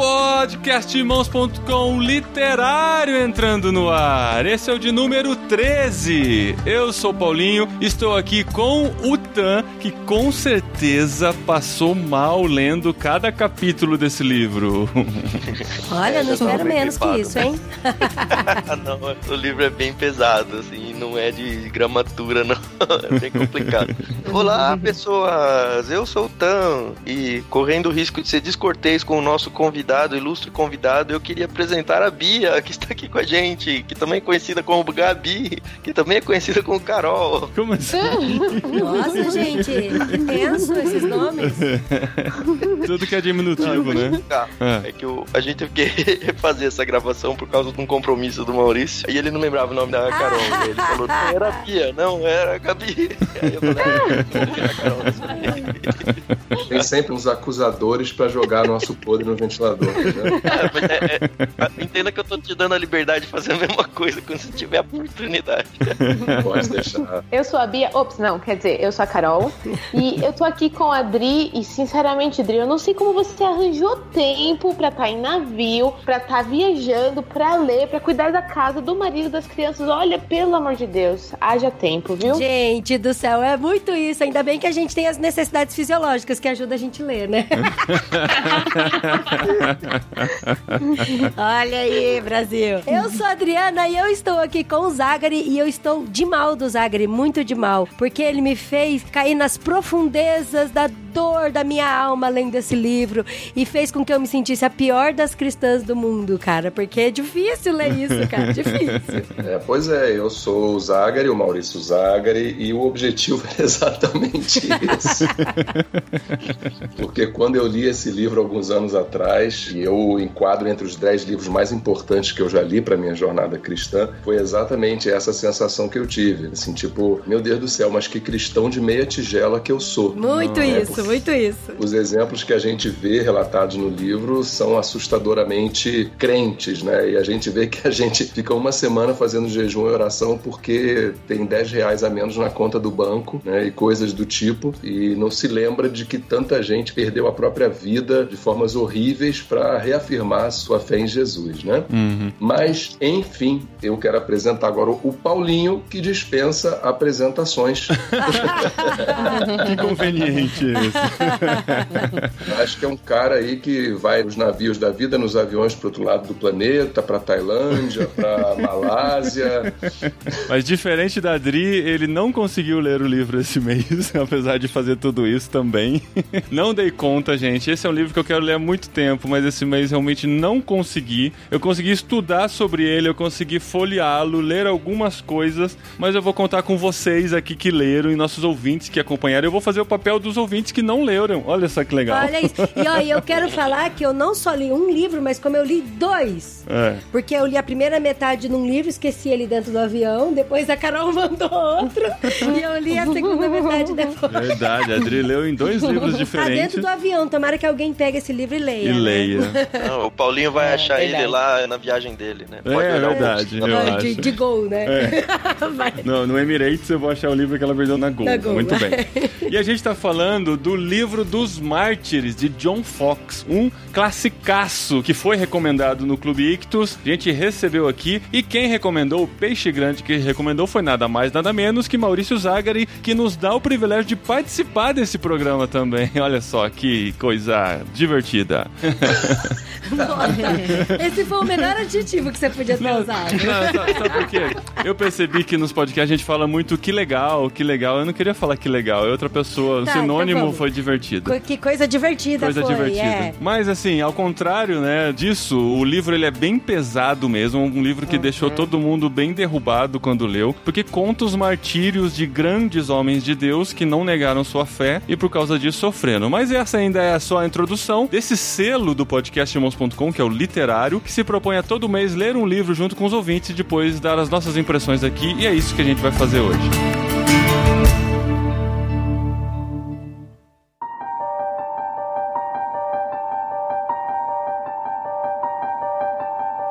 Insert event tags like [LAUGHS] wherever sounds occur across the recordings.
Podcastirmãos.com literário entrando no ar. Esse é o de número 13. Eu sou Paulinho, estou aqui com o Tan, que com certeza passou mal lendo cada capítulo desse livro. [LAUGHS] Olha, não espero menos que isso, hein? [LAUGHS] não, o livro é bem pesado, assim, não é de gramatura, não. [LAUGHS] É bem complicado. Olá, pessoas! Eu sou o Tan e correndo o risco de ser descortês com o nosso convidado, ilustre convidado, eu queria apresentar a Bia, que está aqui com a gente, que também é conhecida como Gabi, que também é conhecida como Carol. Como assim? [LAUGHS] Nossa, gente, que tenso esses nomes. [LAUGHS] Tudo que é diminutivo, né? Tá. É que o, a gente [LAUGHS] teve que refazer essa gravação por causa de um compromisso do Maurício. E ele não lembrava o nome da Carol. Ah. Ele falou, não era a Bia, não, era a Gabi. Aí eu falei, ah, era a Carol. Tem sempre uns acusadores pra jogar nosso podre no ventilador. Né? É, [LAUGHS] mas é, é, entenda que eu tô te dando a liberdade de fazer a mesma coisa quando você tiver a oportunidade. [LAUGHS] Pode deixar. Eu sou a Bia. Ops, não, quer dizer, eu sou a Carol. e eu tô aqui com a Dri. E sinceramente, Dri, eu não sei como você arranjou tempo pra estar em navio, pra estar viajando, pra ler, pra cuidar da casa, do marido, das crianças. Olha, pelo amor de Deus, haja tempo, viu? Gente do céu, é muito isso. Ainda bem que a gente tem as necessidades fisiológicas que ajudam a gente a ler, né? [LAUGHS] Olha aí, Brasil. Eu sou a Adriana e eu estou aqui com o Zagari e eu estou de mal do Zagari, muito de mal, porque ele me fez cair nas profundezas da dor da minha alma lendo esse livro e fez com que eu me sentisse a pior das cristãs do mundo, cara, porque é difícil ler isso, cara, difícil. [LAUGHS] É, pois é, eu sou o Zagari, o Maurício Zagari, e o objetivo [LAUGHS] é exatamente esse. Porque quando eu li esse livro alguns anos atrás, e eu enquadro entre os dez livros mais importantes que eu já li para minha jornada cristã, foi exatamente essa sensação que eu tive. Assim, tipo, meu Deus do céu, mas que cristão de meia tigela que eu sou. Muito É, isso, muito isso. Os exemplos que a gente vê relatados no livro são assustadoramente crentes, né? E a gente vê que a gente fica uma semana fazendo jejum e oração porque tem 10 reais a menos na conta do banco, né? E coisas do tipo. E não se lembra de que tanta gente perdeu a própria vida de formas horríveis para reafirmar sua fé em Jesus, né? Mas, enfim, eu quero apresentar agora o Paulinho, que dispensa apresentações. [LAUGHS] [LAUGHS] Que conveniente isso. [LAUGHS] Acho que é um cara aí que vai nos navios da vida, nos aviões pro outro lado do planeta, pra Tailândia, pra [LAUGHS] Malásia. Mas diferente da Adri, ele não conseguiu ler o livro esse mês, [LAUGHS] apesar de fazer tudo isso também. Não dei conta, gente. Esse é um livro que eu quero ler há muito tempo, mas esse mês realmente não consegui. Eu consegui estudar sobre ele, eu consegui folheá-lo, ler algumas coisas, mas eu vou contar com vocês aqui que leram e nossos ouvintes que acompanharam. Eu vou fazer o papel dos ouvintes que não leram. Olha só que legal. Olha isso. E ó, eu quero falar que eu não só li um livro, mas como eu li dois. É. Porque eu li a primeira metade num livro, esqueci ele dentro do avião, depois a Carol [LAUGHS] mandou outro, e eu li a segunda metade [LAUGHS] depois. Verdade, a Adri leu em dois livros Tá diferentes. dentro do avião, tomara que alguém pegue esse livro e leia. E né? leia. Não, o Paulinho vai É, achar ele verdade. lá na viagem dele, né? É, olhar o verdade, Ah, de, acho. de gol, né? [LAUGHS] Vai. No, no Emirates eu vou achar o livro que ela perdeu na Gol. Na Gol. Muito bem. E a gente tá falando do livro dos Mártires, de John Fox. Um classicaço que foi recomendado no Clube Ictus. A gente recebeu aqui. E quem recomendou, o Peixe Grande que recomendou, foi nada mais, nada menos que Maurício Zagari, que nos dá o privilégio de participar desse programa também. [LAUGHS] Olha só que coisa divertida. Esse foi o melhor adjetivo que você podia ter usado. Não, por quê? Eu percebi que nos podcasts a gente fala muito que legal, que legal. Eu não queria falar que legal, é outra pessoa. Tá, então sinônimo vamos. Foi divertido. Co- Que coisa divertida Coisa foi, divertida. é. Mas assim, ao contrário, né, disso, o livro ele é bem pesado mesmo, um livro que deixou todo mundo bem derrubado quando leu, porque conta os martírios de grandes homens de Deus que não negaram sua fé e por causa disso sofreram. Mas essa ainda é só a introdução desse selo do podcast irmãos.com, que é o literário, que se propõe a todo mês ler um livro junto com os ouvintes e depois dar as nossas impressões aqui, e é isso que a gente vai fazer hoje.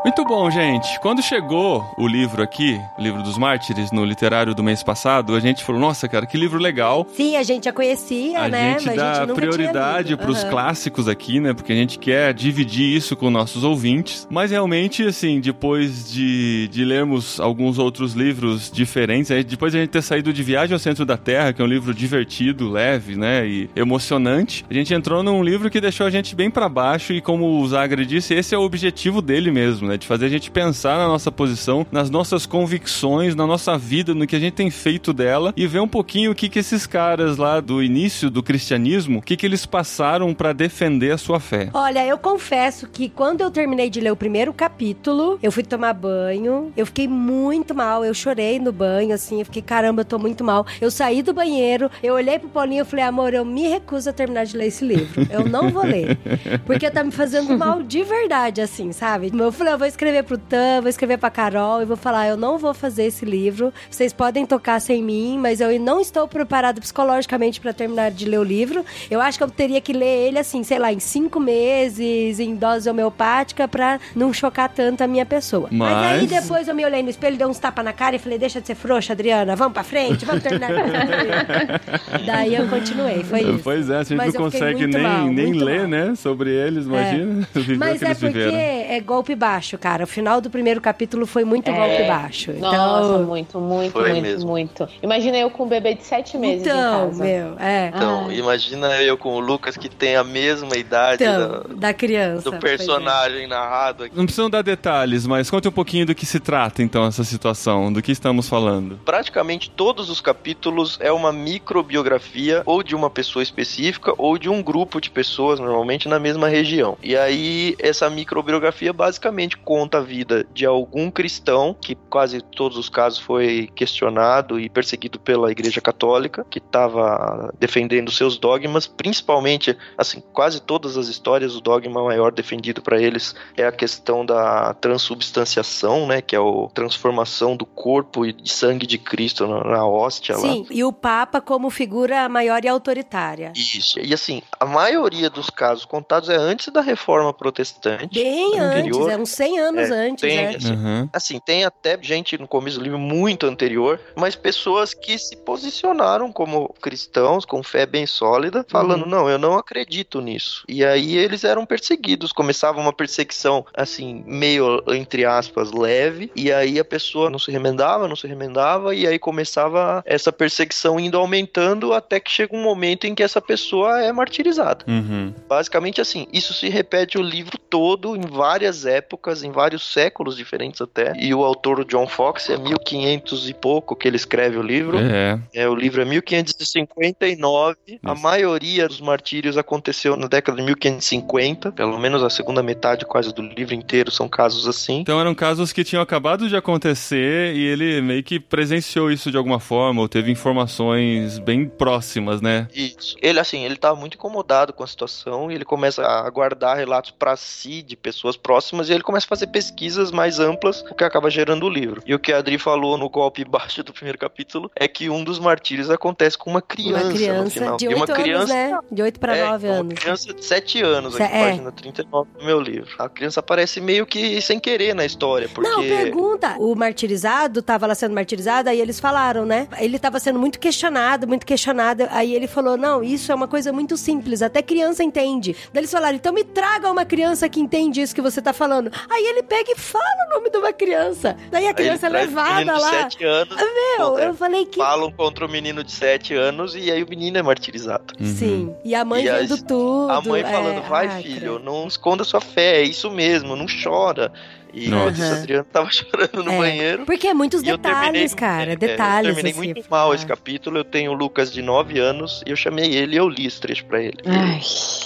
Muito bom, gente. Quando chegou o livro aqui, o livro dos mártires, no literário do mês passado, a gente falou, nossa, cara, que livro legal. Sim, a gente já conhecia, A né? gente Mas dá a gente prioridade tinha pros lido. clássicos aqui, né? Porque a gente quer dividir isso com nossos ouvintes. Mas realmente, assim, depois de, de lermos alguns outros livros diferentes, depois de a gente ter saído de Viagem ao Centro da Terra, que é um livro divertido, leve, né? E emocionante, a gente entrou num livro que deixou a gente bem pra baixo e, como o Zagre disse, esse é o objetivo dele mesmo, né? De fazer a gente pensar na nossa posição, nas nossas convicções, na nossa vida, no que a gente tem feito dela e ver um pouquinho o que, que esses caras lá do início do cristianismo, o que, que eles passaram pra defender a sua fé. Olha, eu confesso que quando eu terminei de ler o primeiro capítulo, eu fui tomar banho, eu fiquei muito mal, eu chorei no banho, assim, eu fiquei, caramba, eu tô muito mal. Eu saí do banheiro, eu olhei pro Paulinho e falei, amor, eu me recuso a terminar de ler esse livro. Eu não vou ler. Porque tá me fazendo mal de verdade, assim, sabe? Eu falei, eu vou escrever pro Tan, vou escrever pra Carol e vou falar, eu não vou fazer esse livro. Vocês podem tocar sem mim, mas eu não estou preparado psicologicamente pra terminar de ler o livro. Eu acho que eu teria que ler ele, assim, sei lá, em cinco meses, em dose homeopática, pra não chocar tanto a minha pessoa. Mas, aí Mas- depois eu me olhei no espelho, dei uns tapas na cara e falei, deixa de ser frouxa, Adriana, vamos pra frente, vamos terminar. [LAUGHS] Daí eu continuei, foi isso. Pois é, a gente Mas não consegue nem, mal, nem ler, mal. né, sobre eles, imagina. [LAUGHS] o Mas é porque viveram. é golpe baixo, cara. O final do primeiro capítulo foi muito É. golpe baixo. Nossa, Então, muito, muito, Foi muito, mesmo. muito. Imagina eu com um bebê de sete meses em então casa. meu, é. Então, Ai. imagina eu com o Lucas que tem a mesma idade Então, da- da criança. do personagem narrado aqui. Não precisam dar detalhes, mas conte um pouquinho do que se trata, então, essa situação, do que estamos falando. Praticamente todos os capítulos é uma microbiografia ou de uma pessoa específica ou de um grupo de pessoas, normalmente na mesma região. E aí, essa microbiografia basicamente conta a vida de algum cristão, que quase todos os casos foi questionado e perseguido pela Igreja Católica, que estava defendendo seus dogmas, principalmente, assim, quase todas as histórias, o dogma maior defendido para eles é a questão da transubstanciação, né, que é a transformação do corpo e de sangue de Cristo na, na hóstia lá. Sim, e o Papa como figura maior e autoritária. Isso. E assim, a maioria dos casos contados é antes da reforma protestante. Bem antes, anterior. é uns 100 anos É, antes, tem, né? assim, Uhum. Assim, tem até gente no começo do livro muito anterior, mas pessoas que se posicionaram como cristãos, com fé bem sólida, falando: Uhum. não, eu não acredito nisso. E aí eles eram perseguidos, começava uma perseguição, assim, meio, entre aspas, leve, e aí a pessoa não se remendava, não se remendava, e aí começava essa perseguição indo aumentando até que chega um momento em que essa pessoa é martirizada. Uhum. Basicamente assim, isso se repete o livro todo em várias épocas, em vários séculos diferentes até. E o autor o John Fox é 1500 e pouco que ele escreve o livro. É. É, o livro é 1559. A Isso. maioria dos martírios aconteceu na década de 1550, pelo menos a segunda metade quase do livro inteiro são casos assim. Então eram casos que tinham acabado de acontecer e ele meio que presenciou isso de alguma forma, ou teve informações bem próximas, né? Isso. Ele, assim, ele tá muito incomodado com a situação e ele começa a guardar relatos pra si de pessoas próximas e ele começa a fazer pesquisas mais amplas, o que acaba gerando o livro. E o que a Adri falou no golpe baixo do primeiro capítulo é que um dos martírios acontece com uma criança, Uma no criança final. de e uma 8 criança anos, né? De 8 para é, 9 uma anos. criança de 7 anos, aqui, é. página 39 do meu livro. A criança aparece meio que sem querer na história, porque... Não, pergunta. O martirizado tava lá sendo martirizado, aí eles falaram, né? Ele tava sendo muito questionado, muito questionado. Aí ele falou: não, isso é uma coisa muito simples, até criança entende. Daí eles falaram: então me traga uma criança que entende isso que você tá falando. Aí ele pega e fala o nome de uma criança. Daí a criança é levada menino de lá. 7 anos, Meu, é, eu falei que. falam contra o menino de 7 anos e aí o menino é martirizado. Sim. E a mãe E vendo as- tudo. A mãe é, falando, vai ai, filho, credo. não esconda sua fé, é isso mesmo, não chora. E Nossa. Aham. Adriano tava [LAUGHS] chorando no É, banheiro. Porque é muitos eu terminei, detalhes, cara. é, Detalhes. eu terminei assim, muito mal esse ah. capítulo. Eu tenho o Lucas de 9 anos e eu chamei ele e eu li esse trecho pra ele. Ai.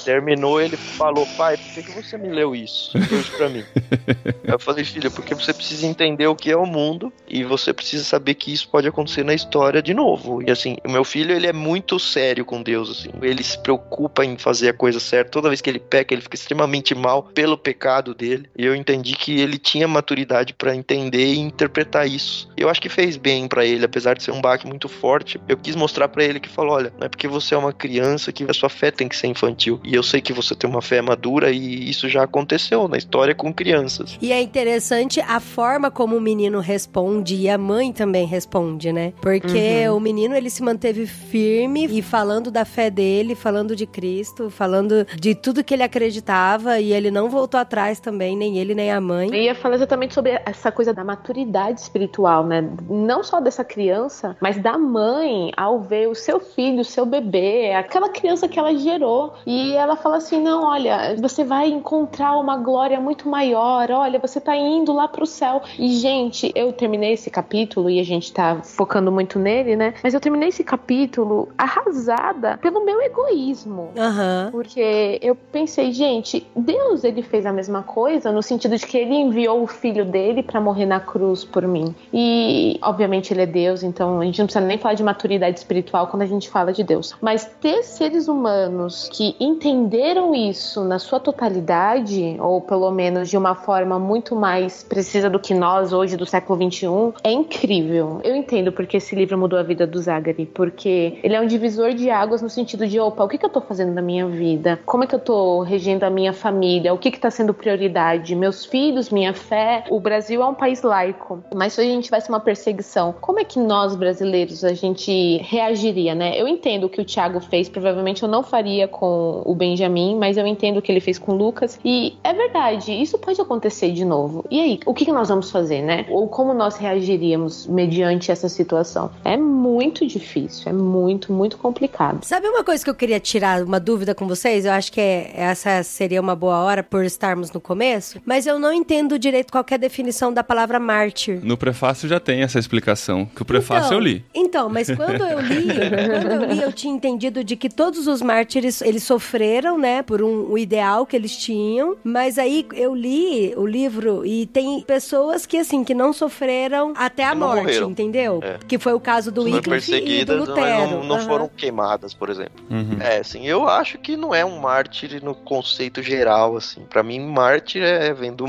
Terminou, ele falou: Pai, por que, que você me leu isso? Isso pra mim. [LAUGHS] eu falei: Filho, porque você precisa entender o que é o mundo e você precisa saber que isso pode acontecer na história de novo. E assim, o meu filho, ele é muito sério com Deus, assim. Ele se preocupa em fazer a coisa certa. Toda vez que ele peca, ele fica extremamente mal pelo pecado dele. E eu entendi que ele ele tinha maturidade para entender e interpretar isso. Eu acho que fez bem para ele, apesar de ser um baque muito forte. Eu quis mostrar para ele que falou, olha, não é porque você é uma criança que a sua fé tem que ser infantil. E eu sei que você tem uma fé madura e isso já aconteceu na história com crianças. E é interessante a forma como o menino responde e a mãe também responde, né? Porque uhum. o menino ele se manteve firme e falando da fé dele, falando de Cristo, falando de tudo que ele acreditava e ele não voltou atrás também, nem ele nem a mãe. Ia falar exatamente sobre essa coisa da maturidade espiritual, né? Não só dessa criança, mas da mãe ao ver o seu filho, o seu bebê, aquela criança que ela gerou. E ela fala assim: não, olha, você vai encontrar uma glória muito maior, olha, você tá indo lá pro céu. E, gente, eu terminei esse capítulo e a gente tá focando muito nele, né? Mas eu terminei esse capítulo arrasada pelo meu egoísmo. Uhum. Porque eu pensei, gente, Deus ele fez a mesma coisa no sentido de que ele enviou o filho dele para morrer na cruz por mim. E, obviamente, ele é Deus, então a gente não precisa nem falar de maturidade espiritual quando a gente fala de Deus. Mas ter seres humanos que entenderam isso na sua totalidade, ou pelo menos de uma forma muito mais precisa do que nós hoje do século 21, é incrível. Eu entendo porque esse livro mudou a vida do Zagari, porque ele é um divisor de águas no sentido de, opa, o que, que eu tô fazendo na minha vida? Como é que eu tô regendo a minha família? O que que tá sendo prioridade? Meus filhos, minha fé? O Brasil é um país laico, mas se a gente tivesse uma perseguição, como é que nós brasileiros a gente reagiria, né? Eu entendo o que o Thiago fez, provavelmente eu não faria com o Benjamin, mas eu entendo o que ele fez com o Lucas e é verdade, isso pode acontecer de novo. E aí, o que, que nós vamos fazer, né? Ou como nós reagiríamos mediante essa situação? É muito difícil, é muito, muito complicado. Sabe uma coisa que eu queria tirar uma dúvida com vocês? Eu acho que é, essa seria uma boa hora por estarmos no começo, mas eu não entendo direito qual é a definição da palavra mártir. No prefácio já tem essa explicação, que o prefácio então, eu li. Então, mas quando eu li, quando eu li, eu tinha entendido de que todos os mártires, eles sofreram, né, por um, um ideal que eles tinham, mas aí eu li o livro e tem pessoas que, assim, que não sofreram até a morte, morreram. entendeu? É. Que foi o caso do Wycliffe e do Lutero. Não, não uhum. foram queimadas, por exemplo. Uhum. É, assim, eu acho que não é um mártir no conceito geral, assim. Para mim, mártir é vem do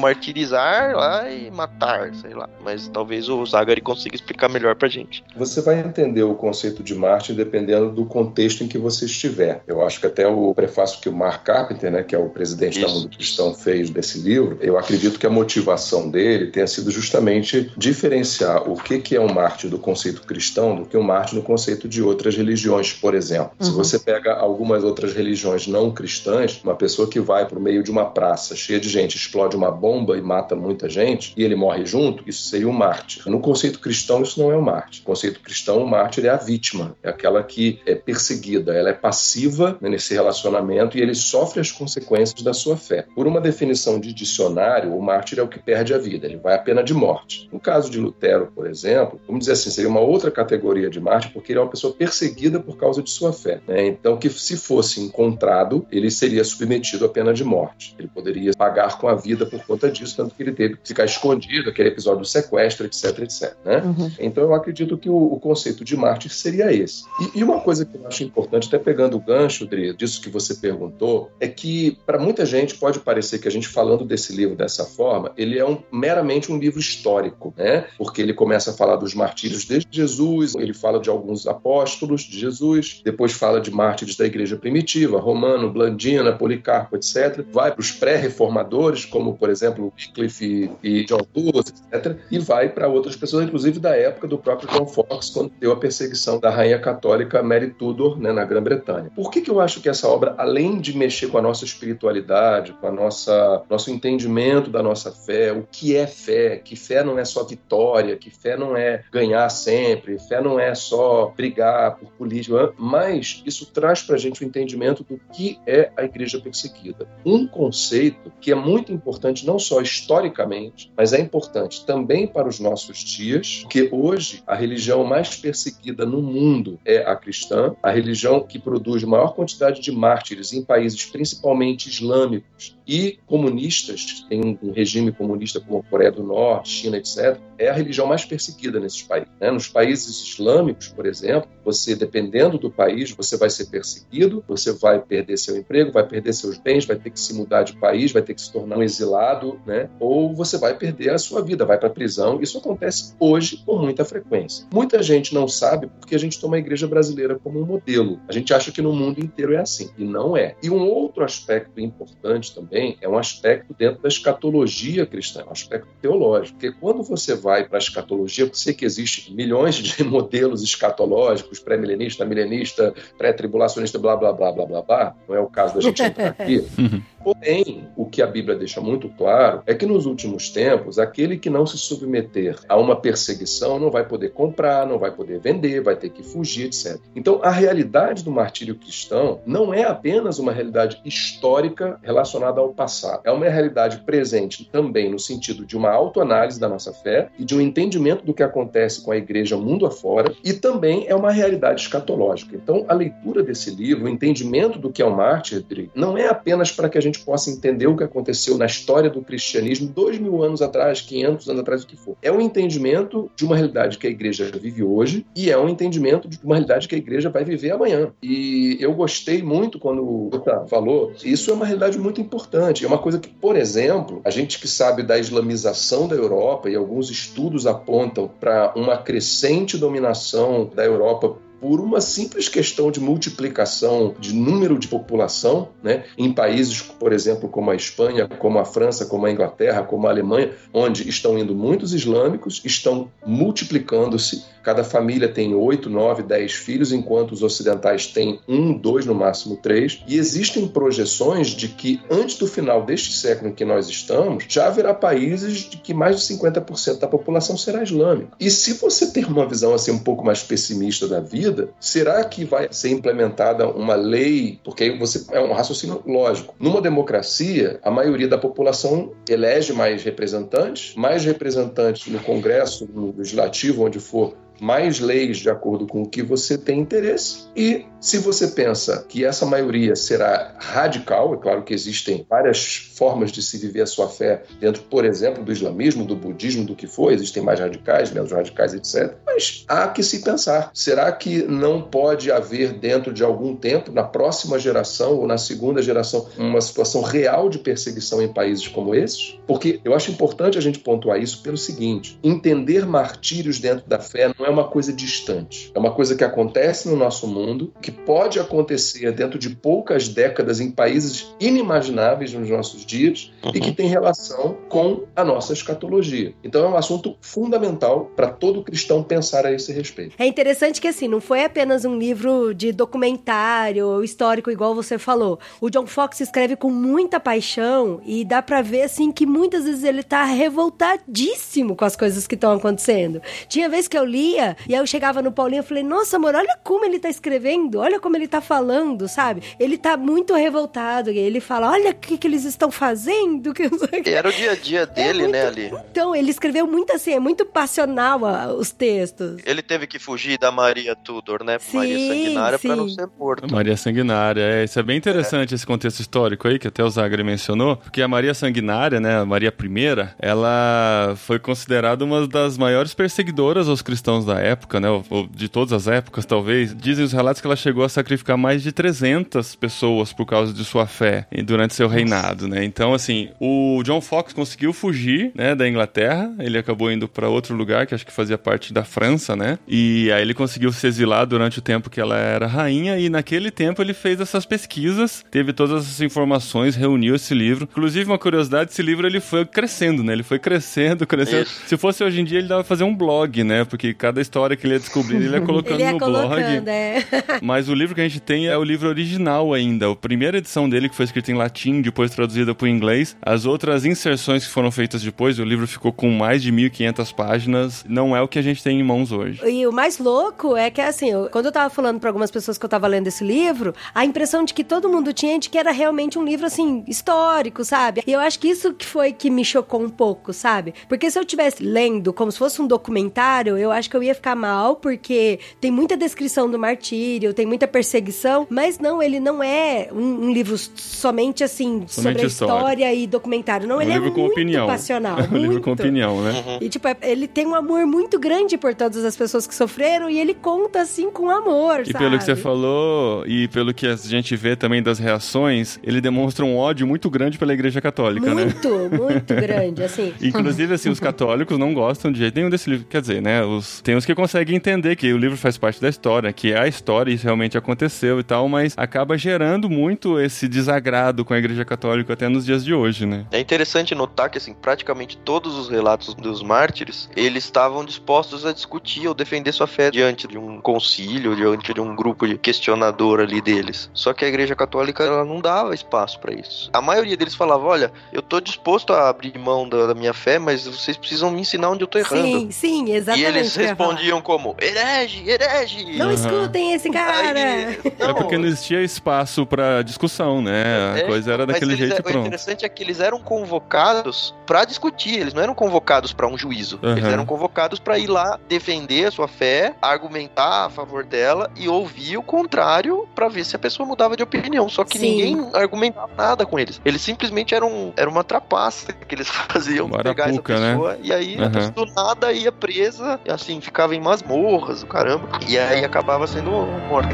lá e matar, sei lá. Mas talvez o Zagari consiga explicar melhor pra gente. Você vai entender o conceito de mártir dependendo do contexto em que você estiver. Eu acho que até o prefácio que o Mark Carpenter, né, que é o presidente Isso. da Mundo Cristão, fez desse livro, eu acredito que a motivação dele tenha sido justamente diferenciar o que, que é um mártir do conceito cristão do que um mártir no conceito de outras religiões, por exemplo. Uhum. Se você pega algumas outras religiões não cristãs, uma pessoa que vai para o meio de uma praça cheia de gente, explode uma bomba e mata muita gente, e ele morre junto, isso seria um mártir. No conceito cristão, isso não é um mártir. No conceito cristão, o mártir é a vítima, é aquela que é perseguida, ela é passiva né, nesse relacionamento e ele sofre as consequências da sua fé. Por uma definição de dicionário, o mártir é o que perde a vida, ele vai à pena de morte. No caso de Lutero, por exemplo, vamos dizer assim, seria uma outra categoria de mártir, porque ele é uma pessoa perseguida por causa de sua fé. Né? Então, que se fosse encontrado, ele seria submetido à pena de morte. Ele poderia pagar com a vida por conta disso, tanto que ele teve que ficar escondido, aquele episódio do sequestro, etc, etc. Né? Uhum. Então, eu acredito que o, o, conceito de mártir seria esse. E, e, uma coisa que eu acho importante, até pegando o gancho, Dri, disso que você perguntou, é que para muita gente pode parecer que a gente falando desse livro dessa forma, ele é um, meramente um livro histórico, né? Porque ele começa a falar dos martírios desde Jesus, ele fala de alguns apóstolos de Jesus, depois fala de mártires da igreja primitiva, Romano, Blandina, Policarpo, etc. Vai para os pré-reformadores, como por exemplo Wycliffe e John Lewis, etc. E vai para outras pessoas, inclusive da época do próprio John Fox, quando deu a perseguição da rainha católica Mary Tudor né, na Grã-Bretanha. Por que, que eu acho que essa obra, além de mexer com a nossa espiritualidade, com a nossa nosso entendimento da nossa fé, o que é fé, que fé não é só vitória, que fé não é ganhar sempre, fé não é só brigar por política, mas isso traz para a gente o entendimento do que é a igreja perseguida. Um conceito que é muito importante não só historicamente, mas é importante também para os nossos dias, que hoje a religião mais perseguida no mundo é a cristã, a religião que produz maior quantidade de mártires em países principalmente islâmicos e comunistas, tem um regime comunista como a Coreia do Norte, China, etc., é a religião mais perseguida nesses países. Né? Nos países islâmicos, por exemplo, você, dependendo do país, você vai ser perseguido, você vai perder seu emprego, vai perder seus bens, vai ter que se mudar de país, vai ter que se tornar um exilado, né? Ou você vai perder a sua vida, vai para a prisão. Isso acontece hoje com muita frequência. Muita gente não sabe porque a gente toma a igreja brasileira como um modelo. A gente acha que no mundo inteiro é assim, e não é. E um outro aspecto importante também é um aspecto dentro da escatologia cristã, um aspecto teológico. Porque quando você vai para a escatologia, eu sei que existem milhões de [LAUGHS] modelos escatológicos, pré-milenista, milenista, pré-tribulacionista, blá, blá, blá, blá, blá, blá. Não é o caso da gente entrar aqui. [LAUGHS] Porém, o que a Bíblia deixa muito claro é que nos últimos tempos, aquele que não se submeter a uma perseguição não vai poder comprar, não vai poder vender, vai ter que fugir, etc. Então, a realidade do martírio cristão não é apenas uma realidade histórica relacionada ao passado, é uma realidade presente também no sentido de uma autoanálise da nossa fé e de um entendimento do que acontece com a igreja mundo afora, e também é uma realidade escatológica. Então, a leitura desse livro, o entendimento do que é o mártir, não é apenas para que a gente possa entender o que aconteceu na história do cristianismo dois mil anos atrás, 500 anos atrás, o que for. É um entendimento de uma realidade que a igreja vive hoje e é um entendimento de uma realidade que a igreja vai viver amanhã. E eu gostei muito quando o Uta falou, isso é uma realidade muito importante. É uma coisa que, por exemplo, a gente que sabe da islamização da Europa e alguns estudos apontam para uma crescente dominação da Europa por uma simples questão de multiplicação de número de população, né, em países, por exemplo, como a Espanha, como a França, como a Inglaterra, como a Alemanha, onde estão indo muitos islâmicos, estão multiplicando-se. Cada família tem oito, nove, dez filhos, enquanto os ocidentais têm um, dois, no máximo três. E existem projeções de que antes do final deste século em que nós estamos, já haverá países de que mais de 50% da população será islâmica. E se você ter uma visão assim um pouco mais pessimista da vida, vida, será que vai ser implementada uma lei? Porque aí você é um raciocínio lógico. Numa democracia, a maioria da população elege mais representantes, mais representantes no Congresso, no Legislativo, onde for, mais leis de acordo com o que você tem interesse. E se você pensa que essa maioria será radical, é claro que existem várias formas de se viver a sua fé dentro, por exemplo, do islamismo, do budismo, do que for, existem mais radicais, menos radicais, etc. Mas há que se pensar: será que não pode haver dentro de algum tempo, na próxima geração ou na segunda geração, uma situação real de perseguição em países como esses? Porque eu acho importante a gente pontuar isso pelo seguinte: entender martírios dentro da fé não é uma coisa distante. É uma coisa que acontece no nosso mundo, que pode acontecer dentro de poucas décadas em países inimagináveis nos nossos dias uhum. e que uhum. tem relação com a nossa escatologia. Então é um assunto fundamental para todo cristão pensar a esse respeito. É interessante que assim, não foi apenas um livro de documentário histórico igual você falou. O John Fox escreve com muita paixão e dá para ver assim que muitas vezes ele tá revoltadíssimo com as coisas que estão acontecendo. Tinha vez que eu li lia, e aí eu chegava no Paulinho e falei, nossa, amor, olha como ele tá escrevendo, olha como ele tá falando, sabe? Ele tá muito revoltado, e ele fala, olha o que, que eles estão fazendo. Que... Era o dia a dia é dele, é muito... né, ali. Então, ele escreveu muito assim, é muito passional os textos. Ele teve que fugir da Maria Tudor, né? Sim, Maria Sanguinária sim. pra não ser morto. Maria Sanguinária, é, isso é bem interessante é. esse contexto histórico aí, que até o Zagre mencionou, porque a Maria Sanguinária, né, a Maria I, ela foi considerada uma das maiores perseguidoras aos cristãos da época, né? Ou de todas as épocas, talvez. Dizem os relatos que ela chegou a sacrificar mais de 300 pessoas por causa de sua fé durante seu reinado, né? Então, assim, o John Fox conseguiu fugir, né, da Inglaterra. Ele acabou indo para outro lugar, que acho que fazia parte da França, né? E aí ele conseguiu se exilar durante o tempo que ela era rainha e naquele tempo ele fez essas pesquisas, teve todas essas informações, reuniu esse livro. Inclusive, uma curiosidade, esse livro ele foi crescendo, né? Ele foi crescendo, crescendo. Isso. Se fosse hoje em dia, ele dava pra fazer um blog, né? Porque cada história história que ele ia descobrir, ele ia [LAUGHS] colocando ele ia no colocando, blog. É. [LAUGHS] Mas o livro que a gente tem é o livro original ainda. A primeira edição dele, que foi escrita em latim, depois traduzida para o inglês. As outras inserções que foram feitas depois, o livro ficou com mais de 1.500 páginas. Não é o que a gente tem em mãos hoje. E o mais louco é que, assim, quando eu tava falando para algumas pessoas que eu tava lendo esse livro, a impressão de que todo mundo tinha de que era realmente um livro, assim, histórico, sabe? E eu acho que isso que foi que me chocou um pouco, sabe? Porque se eu tivesse lendo como se fosse um documentário, eu acho que eu ia ficar mal, porque tem muita descrição do martírio, tem muita perseguição, mas não, ele não é um, um livro somente assim, sobre a história. história e documentário. Não, É um ele é livro com muito opinião. passional. [LAUGHS] É um livro com muito. opinião, né? E, tipo, é- ele tem um amor muito grande por todas as pessoas que sofreram e ele conta, assim, com amor, E sabe? pelo que você falou, e pelo que a gente vê também das reações, ele demonstra um ódio muito grande pela Igreja Católica, né? Muito, muito grande, assim. [LAUGHS] Inclusive, assim, os [LAUGHS] católicos não gostam de jeito nenhum desse livro. Quer dizer, né? Os, tem uns que conseguem entender que o livro faz parte da história, que é a história e isso realmente aconteceu e tal, mas acaba gerando muito esse desagrado com a Igreja Católica até nos dias de hoje, né? É interessante notar que, assim, praticamente todos os relatos dos mártires, eles estavam dispostos a discutir ou defender sua fé diante de um concílio, diante de um grupo de questionador ali deles. Só que a Igreja Católica, ela não dava espaço pra isso. A maioria deles falava, olha, eu tô disposto a abrir mão da, da minha fé, mas vocês precisam me ensinar onde eu tô errando. Sim, sim, exatamente. e eles o respondiam como, herege, herege! Não Aham. escutem esse cara! Aí, É porque não existia espaço pra discussão, né? A É, coisa era daquele eles- jeito e O pronto. interessante é que eles eram convocados pra discutir, eles não eram convocados pra um juízo. Eles Aham. eram convocados pra ir lá defender a sua fé, argumentar a favor dela e ouvir o contrário pra ver se a pessoa mudava de opinião. Só que Sim. ninguém argumentava nada com eles. Eles simplesmente eram era uma trapaça que eles [LAUGHS] faziam pegar essa né? pessoa e aí a pessoa do nada ia presa, e assim, ficava em masmorras, o caramba, e aí acabava sendo morta.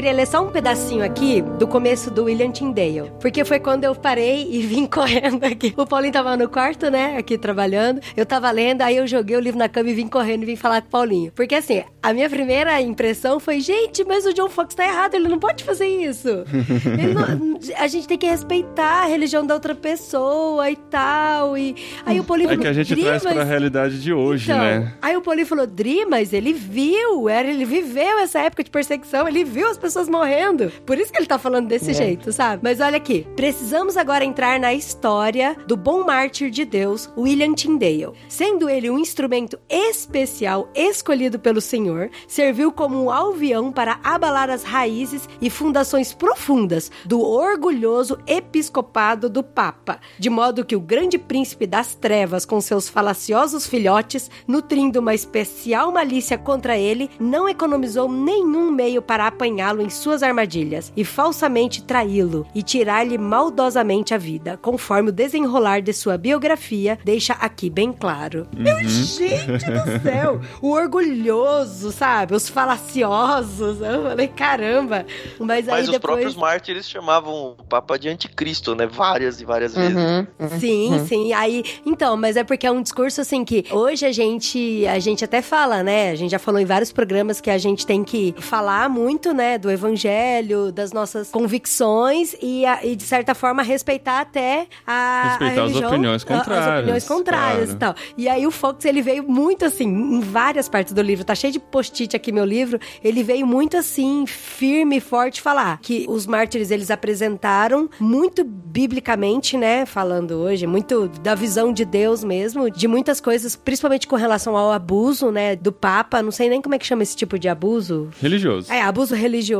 Queria ler só um pedacinho aqui do começo do William Tyndale. Porque foi quando eu parei e [LAUGHS] vim correndo aqui. O Paulinho tava no quarto, né? Aqui trabalhando. Eu tava lendo, aí eu joguei o livro na cama e vim correndo e vim falar com o Paulinho. Porque assim, a minha primeira impressão foi: gente, mas o John Fox tá errado, ele não pode fazer isso. [LAUGHS] Não- a gente tem que respeitar a religião da outra pessoa e tal. E aí o Paulinho É falou: que a gente "Dri, traz pra realidade de hoje, então, né? Aí o Paulinho falou, Dri, mas ele viu, era, ele viveu essa época de perseguição, ele viu as pessoas morrendo. Por isso que ele tá falando desse jeito, sabe? Mas olha aqui, precisamos agora entrar na história do bom mártir de Deus, William Tyndale. Sendo ele um instrumento especial escolhido pelo Senhor, serviu como um alvião para abalar as raízes e fundações profundas do orgulhoso episcopado do Papa, de modo que o grande príncipe das trevas, com seus falaciosos filhotes, nutrindo uma especial malícia contra ele, não economizou nenhum meio para apanhá-lo em suas armadilhas e falsamente traí-lo e tirar-lhe maldosamente a vida, conforme o desenrolar de sua biografia deixa aqui bem claro. Meu gente do céu! O orgulhoso, sabe? Os falaciosos. Eu falei, caramba! Mas aí Mas os depois. próprios mártires chamavam o Papa de anticristo, né? Várias e várias vezes. Uhum. Sim, sim. Aí, então, mas é porque é um discurso assim que hoje a gente, a gente até fala, né? A gente já falou em vários programas que a gente tem que falar muito, né, do evangelho, das nossas convicções e, a- e de certa forma respeitar até a Respeitar a as religião, opiniões a- contrárias, As opiniões contrárias claro. e tal. E aí o Fox, ele veio muito assim, em várias partes do livro, tá cheio de post-it aqui meu livro, ele veio muito assim, firme e forte falar que os mártires eles apresentaram muito biblicamente, né, falando hoje, muito da visão de Deus mesmo, de muitas coisas, principalmente com relação ao abuso, né, do Papa, não sei nem como é que chama esse tipo de abuso, Religioso. é, abuso religioso.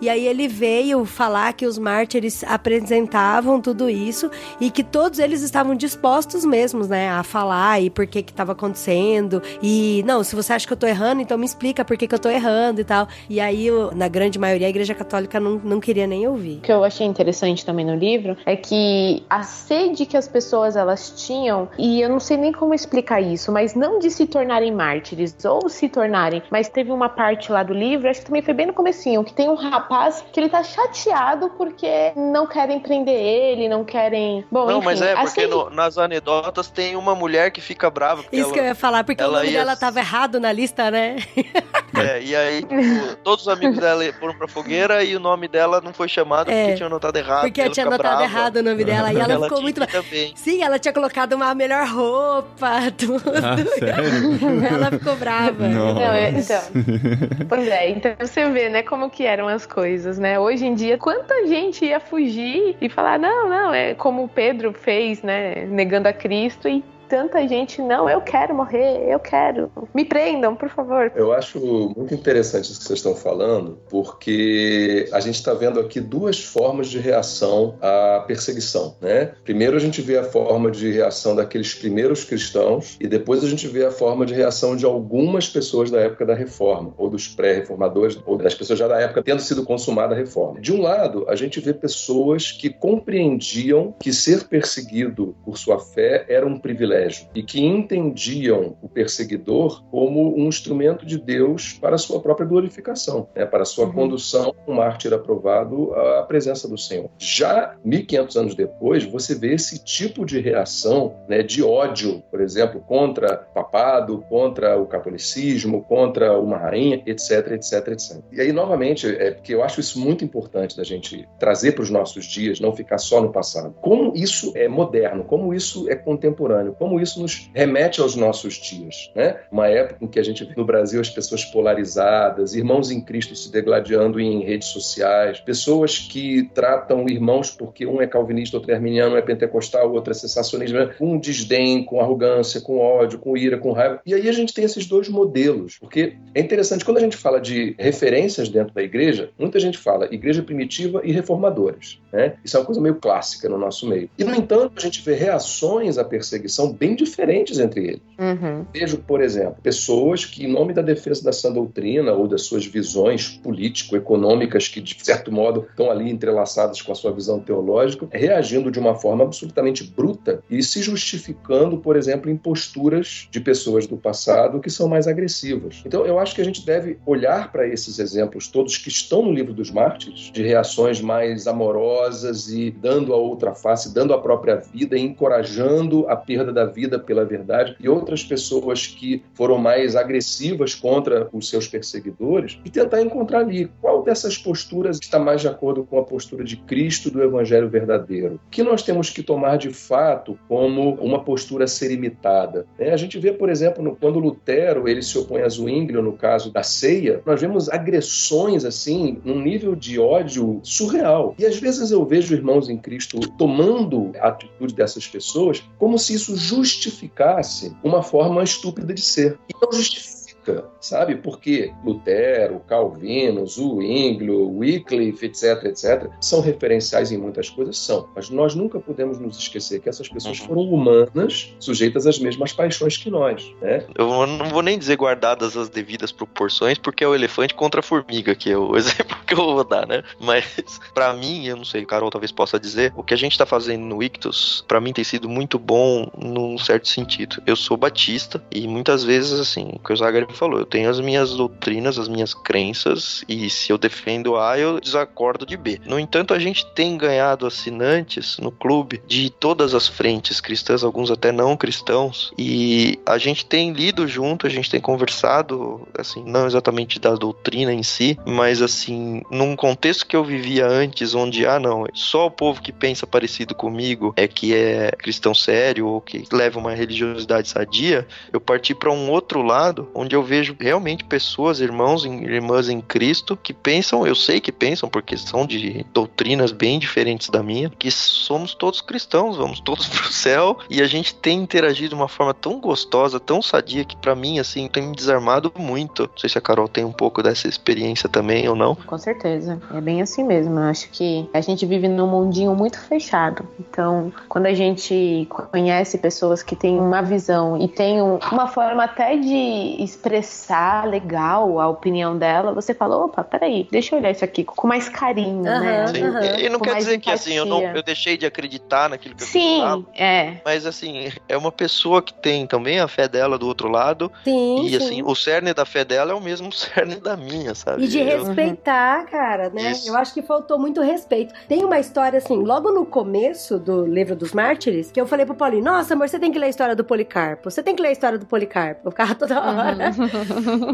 E aí ele veio falar que os mártires apresentavam tudo isso e que todos eles estavam dispostos mesmos, né, a falar e por que que tava acontecendo. E, não, se você acha que eu tô errando, então me explica por que que eu tô errando e tal. E aí, na grande maioria, a igreja católica não, não queria nem ouvir. O que eu achei interessante também no livro é que a sede que as pessoas elas tinham, e eu não sei nem como explicar isso, mas não de se tornarem mártires ou se tornarem, mas teve uma parte lá do livro, acho que também foi bem no comecinho, que tem um rapaz que ele tá chateado porque não querem prender ele, não querem... Bom, Não, enfim, mas é, porque sede- no- nas anedotas tem uma mulher que fica brava. Isso ela, que eu ia falar, porque o ela nome ia- dela tava errado na lista, né? [LAUGHS] é, e aí, [LAUGHS] tipo, todos os amigos dela foram pra fogueira e o nome dela não foi chamado É, porque tinha anotado errado. Porque ela tinha anotado brava. errado o nome dela. E ela, ficou tinha muito. também. Sim, ela tinha colocado uma melhor roupa, [LAUGHS] tudo. Ah, sério? ela ficou brava. Não. Não, é- então. pois é, então você vê, né, como que eram as coisas, né? Hoje em dia, quanta gente ia fugir e falar, não, não, é como o Pedro fez, né, negando a Cristo e tanta gente, não, eu quero morrer, eu quero. Me prendam, por favor. Eu acho muito interessante isso que vocês estão falando, porque a gente está vendo aqui duas formas de reação à perseguição, né? Primeiro a gente vê a forma de reação daqueles primeiros cristãos e depois a gente vê a forma de reação de algumas pessoas da época da reforma, ou dos pré-reformadores, ou das pessoas já da época tendo sido consumada a reforma. De um lado, a gente vê pessoas que compreendiam que ser perseguido por sua fé era um privilégio e que entendiam o perseguidor como um instrumento de Deus para a sua própria glorificação, né? para a sua uhum. condução, um mártir aprovado à presença do Senhor. Já 1500 anos depois, você vê esse tipo de reação né, de ódio, por exemplo, contra papado, contra o catolicismo, contra uma rainha, etc, etc, etc. E aí, novamente, é porque eu acho isso muito importante da gente trazer para os nossos dias, não ficar só no passado. Como isso é moderno, como isso é contemporâneo, como isso nos remete aos nossos dias, né? Uma época em que a gente vê no Brasil as pessoas polarizadas, irmãos em Cristo se degladiando em redes sociais, pessoas que tratam irmãos porque um é calvinista, outro é arminiano, um é pentecostal, outro é sensacionista, com desdém, com arrogância, com ódio, com ira, com raiva. E aí a gente tem esses dois modelos, porque é interessante, quando a gente fala de referências dentro da igreja, muita gente fala igreja primitiva e reformadores. Né? Isso é uma coisa meio clássica no nosso meio. E, no entanto, a gente vê reações à perseguição bem diferentes entre eles. Uhum. Vejo, por exemplo, pessoas que, em nome da defesa da sã doutrina ou das suas visões político-econômicas, que, de certo modo, estão ali entrelaçadas com a sua visão teológica, reagindo de uma forma absolutamente bruta e se justificando, por exemplo, em posturas de pessoas do passado que são mais agressivas. Então, eu acho que a gente deve olhar para esses exemplos todos que estão no livro dos mártires, de reações mais amorosas e dando a outra face, dando a própria vida e encorajando a perda da vida pela verdade, e outras pessoas que foram mais agressivas contra os seus perseguidores, e tentar encontrar ali qual dessas posturas está mais de acordo com a postura de Cristo do Evangelho verdadeiro. Que nós temos que tomar de fato como uma postura a ser imitada? Né? A gente vê, por exemplo, quando Lutero ele se opõe a Zwinglio no caso da ceia, nós vemos agressões assim, num nível de ódio surreal. E às vezes eu vejo irmãos em Cristo tomando a atitude dessas pessoas como se isso justificasse uma forma estúpida de ser. Justifica sabe? Porque Lutero, Calvino, Zwinglio, Wycliffe, etc, etc, são referenciais em muitas coisas, são. Mas nós nunca podemos nos esquecer que essas pessoas uhum. foram humanas, sujeitas às mesmas paixões que nós, né? Eu não vou nem dizer guardadas as devidas proporções, porque é o elefante contra a formiga, que é o [LAUGHS] exemplo que eu vou dar, né? Mas, para mim, eu não sei, Carol talvez possa dizer, o que a gente tá fazendo no Ictus, para mim tem sido muito bom num certo sentido. Eu sou batista e muitas vezes, assim, o que o Zagari falou, eu tenho as minhas doutrinas, as minhas crenças, e se eu defendo A, eu desacordo de B. No entanto, a gente tem ganhado assinantes no clube de todas as frentes cristãs, alguns até não cristãos, e a gente tem lido junto, a gente tem conversado, assim, não exatamente da doutrina em si, mas assim, num contexto que eu vivia antes, onde, ah, não, só o povo que pensa parecido comigo é que é cristão sério ou que leva uma religiosidade sadia, eu parti para um outro lado, onde eu vejo realmente pessoas, irmãos e irmãs em Cristo, que pensam, eu sei que pensam, porque são de doutrinas bem diferentes da minha, que somos todos cristãos, vamos todos [LAUGHS] pro céu, e a gente tem interagido de uma forma tão gostosa, tão sadia, que para mim, assim, tem me desarmado muito. Não sei se a Carol tem um pouco dessa experiência também ou não. Com certeza, é bem assim mesmo. Eu acho que a gente vive num mundinho muito fechado. Então, quando a gente conhece pessoas que têm uma visão e tem uma forma até de legal a opinião dela, você fala, opa, peraí, deixa eu olhar isso aqui com mais carinho, uhum, né? Sim. Uhum. E não com quer dizer empatia. que assim, eu, não, eu deixei de acreditar naquilo que Sim, eu Sim, é. Mas assim, é uma pessoa que tem também a fé dela do outro lado. Sim, e assim, o cerne da fé dela é o mesmo [LAUGHS] cerne da minha, sabe? E de eu... respeitar, cara, né? Isso. Eu acho que faltou muito respeito. Tem uma história assim, logo no começo do livro dos mártires, que eu falei pro Paulinho, nossa, amor, você tem que ler a história do Policarpo. Você tem que ler a história do Policarpo. Eu ficava toda hora.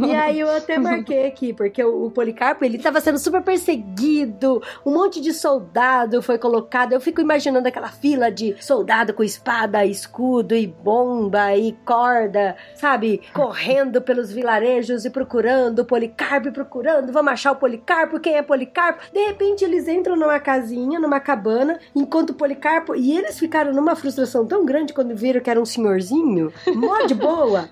E aí eu até marquei aqui, porque o, o Policarpo, ele tava sendo super perseguido, um monte de soldado foi colocado. Eu fico imaginando aquela fila de soldado com espada, escudo e bomba e corda, sabe? Correndo pelos vilarejos e procurando o Policarpo, e procurando, vamos achar o Policarpo, quem é Policarpo? De repente eles entram numa casinha, numa cabana, enquanto o Policarpo, e eles ficaram numa frustração tão grande quando viram que era um senhorzinho, mó de boa.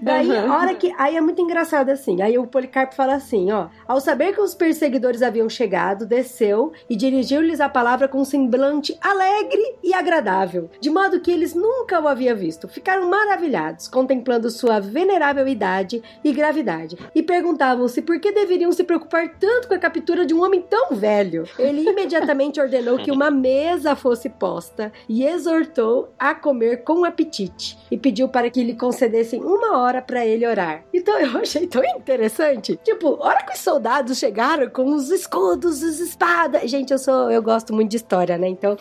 Daí, a hora que. Aí é muito engraçado assim. Aí o Policarpo fala assim: ó. Ao saber que os perseguidores haviam chegado, desceu e dirigiu-lhes a palavra com um semblante alegre e agradável, de modo que eles nunca o haviam visto. Ficaram maravilhados, contemplando sua venerável idade e gravidade, e perguntavam-se por que deveriam se preocupar tanto com a captura de um homem tão velho. Ele imediatamente [LAUGHS] ordenou que uma mesa fosse posta e exortou a comer com apetite e pediu para que lhe concedessem uma hora para ele orar. Então eu achei tão interessante. Tipo, a hora que os soldados chegaram com os escudos, as espadas. Gente, eu sou, eu gosto muito de história, né? Então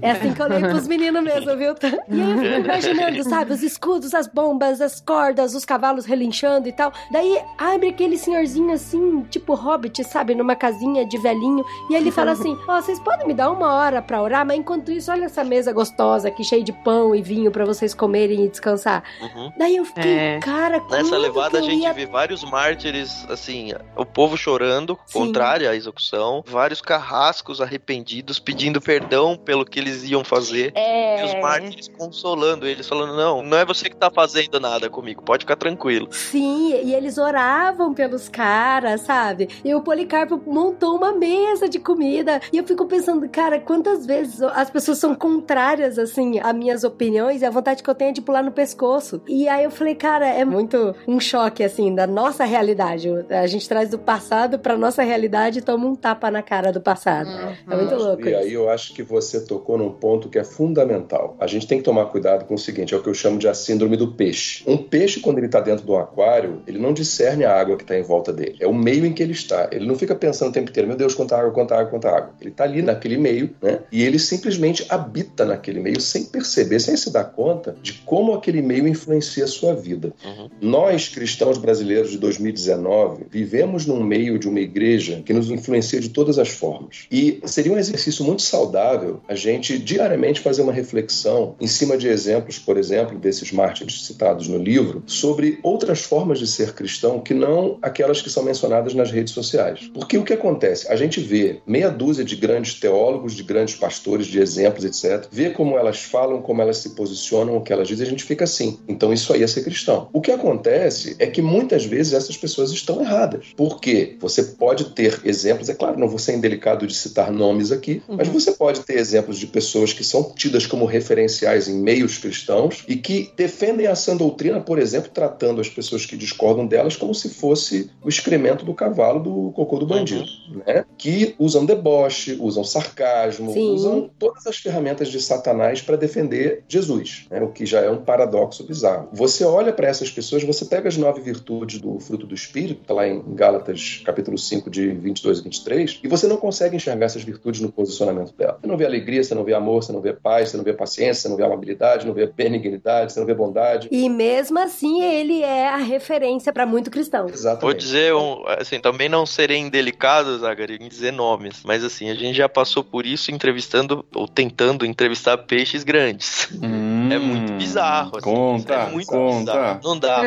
é assim que eu leio pros meninos mesmo, viu? E aí eu fico imaginando, sabe, os escudos, as bombas, as cordas, os cavalos relinchando e tal. Daí abre aquele senhorzinho assim, tipo hobbit, sabe, numa casinha de velhinho, e ele fala assim: Ó, oh, vocês podem me dar uma hora pra orar, mas enquanto isso, olha essa mesa gostosa aqui, cheia de pão e vinho para vocês comerem e descansar. Uhum. Daí eu fiquei, é. cara, Nessa levada a gente ia... vê vários mártires, assim, o povo chorando, Sim. contrário à execução, vários carrascos arrependidos pedindo perdão pelo que eles iam fazer, é. e os mártires consolando eles, falando: Não, não é você que tá fazendo nada comigo, pode ficar tranquilo. Sim, e eles oravam pelos caras, sabe? E o Policarpo montou uma mesa de comida, e eu fico pensando, cara, quantas vezes as pessoas são contrárias, assim, a minhas opiniões e a vontade que eu tenho é de pular no pescoço. E aí eu falei, cara, é muito um choque, assim, da nossa realidade. A gente traz do passado pra nossa realidade e toma um tapa na cara do passado. Uhum. É muito louco. E isso. aí eu acho que você tocou num ponto que é fundamental. A gente tem que tomar cuidado com o seguinte, é o que eu chamo de a síndrome do peixe. Um peixe, quando ele tá dentro do aquário, ele não discerne a água que tá em volta dele. É o meio em que ele está. Ele não fica pensando o tempo inteiro, meu Deus, quanta água, quanta água, quanta água. Ele tá ali naquele meio, né? E ele simplesmente habita naquele meio sem perceber, sem se dar conta de como aquele meio influencia a sua vida. Uhum. Nós, cristãos brasileiros de 2019, vivemos num meio de uma igreja que nos influencia de todas as formas. E seria um exercício muito saudável a gente diariamente fazer uma reflexão em cima de exemplos, por exemplo, desses mártires citados no livro, sobre outras formas de ser cristão que não aquelas que são mencionadas nas redes sociais. Porque o que acontece? A gente vê meia dúzia de grandes teólogos, de grandes pastores, de exemplos, etc., vê como elas falam, como elas se posicionam, o que elas dizem, a gente fica assim. Então isso aí é ser cristão. O que acontece é que muitas vezes essas pessoas estão erradas. Porque você pode ter exemplos, é claro, não vou ser indelicado de citar nomes aqui, uhum. mas você pode ter exemplos de pessoas que são tidas como referenciais em meios cristãos e que defendem a sã doutrina, por exemplo, tratando as pessoas que discordam delas como se fosse o excremento do cavalo do cocô do bandido, uhum. né? Que usam deboche, usam sarcasmo, Sim. usam todas as ferramentas de Satanás para defender Jesus, né? o que já é um paradoxo bizarro. Você olha para essas pessoas, você pega as nove virtudes do fruto do Espírito, tá lá em Gálatas capítulo 5, de 22 e 23, e você não consegue enxergar essas virtudes no posicionamento dela. Você não vê alegria, você não vê amor, você não vê paz, você não vê paciência, você não vê amabilidade, não vê benignidade, você não vê bondade. E mesmo assim, ele é a referência para muito cristão. Exatamente. Vou dizer, um, assim, também não serei indelicado, Zagari, em dizer nomes, mas assim, a gente já passou por isso entrevistando ou tentando entrevistar peixes grandes. Hum, é muito bizarro. Assim, conta, é muito conta. Bizarro. Não dá.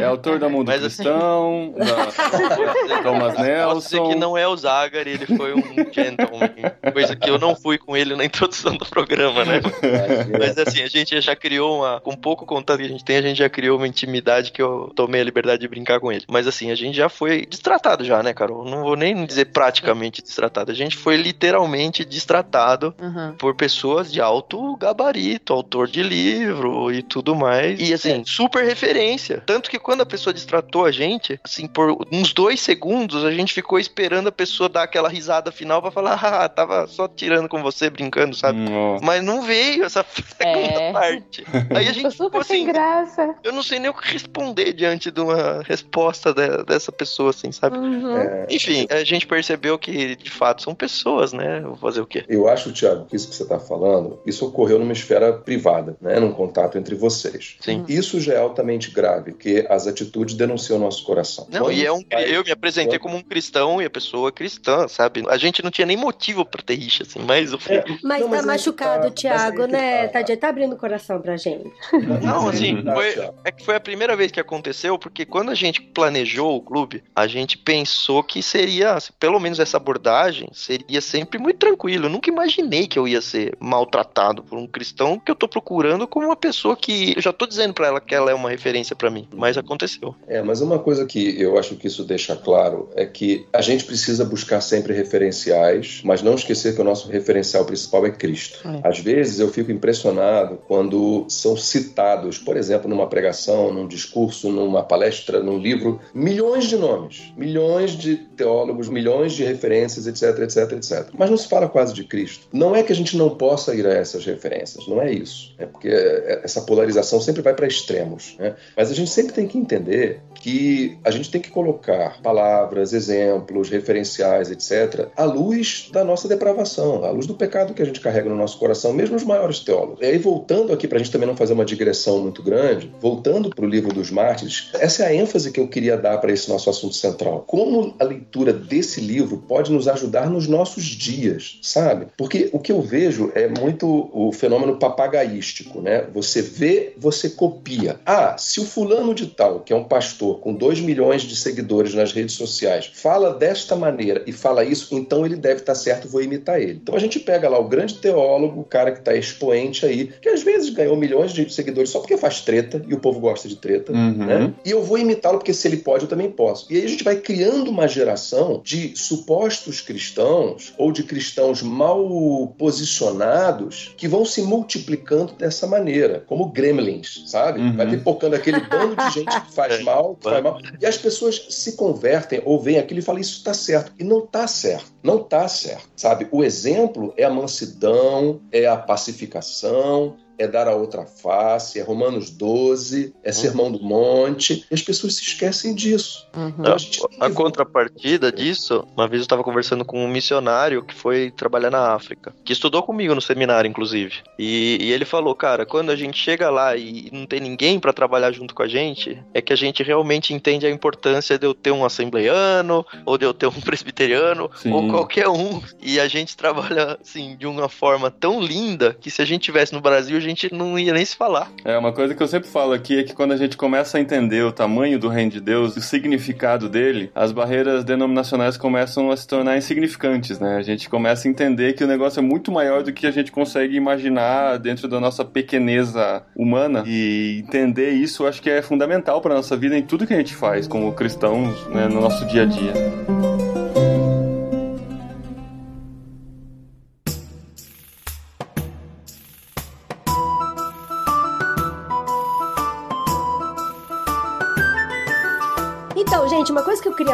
É autor da Mundo Mas, assim, Cristão, assim, da [LAUGHS] Thomas Nelson. Posso dizer que não é o Zagari, ele foi um gentleman. Coisa que eu não fui com ele na introdução do programa, né? Mas assim, a gente já criou uma. Com pouco contato que a gente tem, a gente já criou uma intimidade que eu tomei a liberdade de brincar com ele. Mas assim, a gente já foi destratado já, né, Carol? Não vou nem dizer praticamente destratado. A gente foi literalmente destratado uhum. por pessoas de alto gabarito, autor de livro e tudo mais. E assim, é. super referência. Tanto que quando a pessoa destratou a gente, assim, por uns dois segundos, a gente ficou esperando a pessoa dar aquela risada final pra falar, [LAUGHS] ah, tava só tirando com você, brincando, sabe? Nossa. Mas não veio essa [LAUGHS] segunda é. parte. Aí a gente ficou assim, graça. eu não sei nem o que responder diante de uma resposta de, dessa pessoa, assim, sabe? Uhum. É. Enfim, a gente percebeu que de fato são pessoas, né? Vou fazer o quê? Eu acho, Thiago, que isso que você tá falando, isso ocorreu numa esfera privada. Né, num contato entre vocês. Sim. Isso já é altamente grave, porque as atitudes denunciam o nosso coração. Não, Quando e é um, vai- eu me apresentei como um cristão e a pessoa é cristã, sabe? A gente não tinha nem motivo pra ter rixa, assim, mas eu falei, É, Mas não, tá aí que machucado, tá, mas Thiago, aí que né? tá. Tadinho, tá abrindo o coração pra gente. Não, Mas assim, que tá, foi- é que foi a primeira vez que aconteceu, porque quando a gente planejou o clube, a gente pensou que seria, assim, pelo menos essa abordagem, seria sempre muito tranquilo. Eu nunca imaginei que eu ia ser maltratado por um cristão que eu tô procurando como uma pessoa que eu já tô dizendo pra ela que ela é uma referência pra mim, mas aconteceu. É, mas uma coisa que eu acho que isso deixa claro é que a gente precisa buscar sempre referenciais, mas não esquecer que o nosso referencial principal é Cristo. Às vezes eu fico impressionado quando são citados, por exemplo, numa pregação, num discurso, numa palestra, num livro, milhões de nomes, milhões de teólogos, milhões de referências, etc, etc, etc. Mas não se fala quase de Cristo. Não é que a gente não possa ir a essas referências, não é isso. É porque essa polarização sempre vai para extremos. Né? Mas a gente sempre tem que entender que a gente tem que colocar palavras, exemplos, referenciais, etc., à luz da nossa depravação, à luz do pecado que a gente carrega no nosso coração, mesmo os maiores teólogos. E aí, voltando aqui, para a gente também não fazer uma digressão muito grande, voltando para o livro dos mártires, essa é a ênfase que eu queria dar para esse nosso assunto central. Como a leitura desse livro pode nos ajudar nos nossos dias, sabe? Porque o que eu vejo é muito o fenômeno papagaístico, né? Você vê, você copia. Ah, se o fulano de tal, que é um pastor com 2 milhões de seguidores nas redes sociais, fala desta maneira e fala isso, então ele deve estar certo, vou imitar ele. Então a gente pega lá o grande teólogo, o cara que está expoente aí, que às vezes ganhou milhões de seguidores só porque faz treta e o povo gosta de treta, Uhum. né? E eu vou imitá-lo porque se ele pode, eu também posso. E aí a gente vai criando uma geração de supostos cristãos ou de cristãos mal posicionados que vão se multiplicando dessa maneira, como gremlins, sabe? Uhum. Vai pipocando aquele bando de gente que faz [LAUGHS] mal, que faz mal. E as pessoas se convertem ou veem aquilo e falam, isso está certo. E não está certo. Não está certo, sabe? O exemplo é a mansidão, é a pacificação, é dar a outra face, é Romanos 12, é Sermão do Monte, e as pessoas se esquecem disso. Então, a A contrapartida disso, uma vez eu estava conversando com um missionário que foi trabalhar na África, que estudou comigo no seminário, inclusive. E, e ele falou, cara, quando a gente chega lá e não tem ninguém para trabalhar junto com a gente, é que a gente realmente entende a importância de eu ter um assembleiano, ou de eu ter um [LAUGHS] presbiteriano, Sim. ou qualquer um. E a gente [LAUGHS] trabalha, assim, de uma forma tão linda que se a gente tivesse no Brasil, a gente não ia nem se falar. É, uma coisa que eu sempre falo aqui é que quando a gente começa a entender o tamanho do reino de Deus, o significado dele, as barreiras denominacionais começam a se tornar insignificantes, né? A gente começa a entender que o negócio é muito maior do que a gente consegue imaginar dentro da nossa pequeneza humana. E entender isso acho que é fundamental para nossa vida em tudo que a gente faz como cristãos, né, no nosso dia a dia.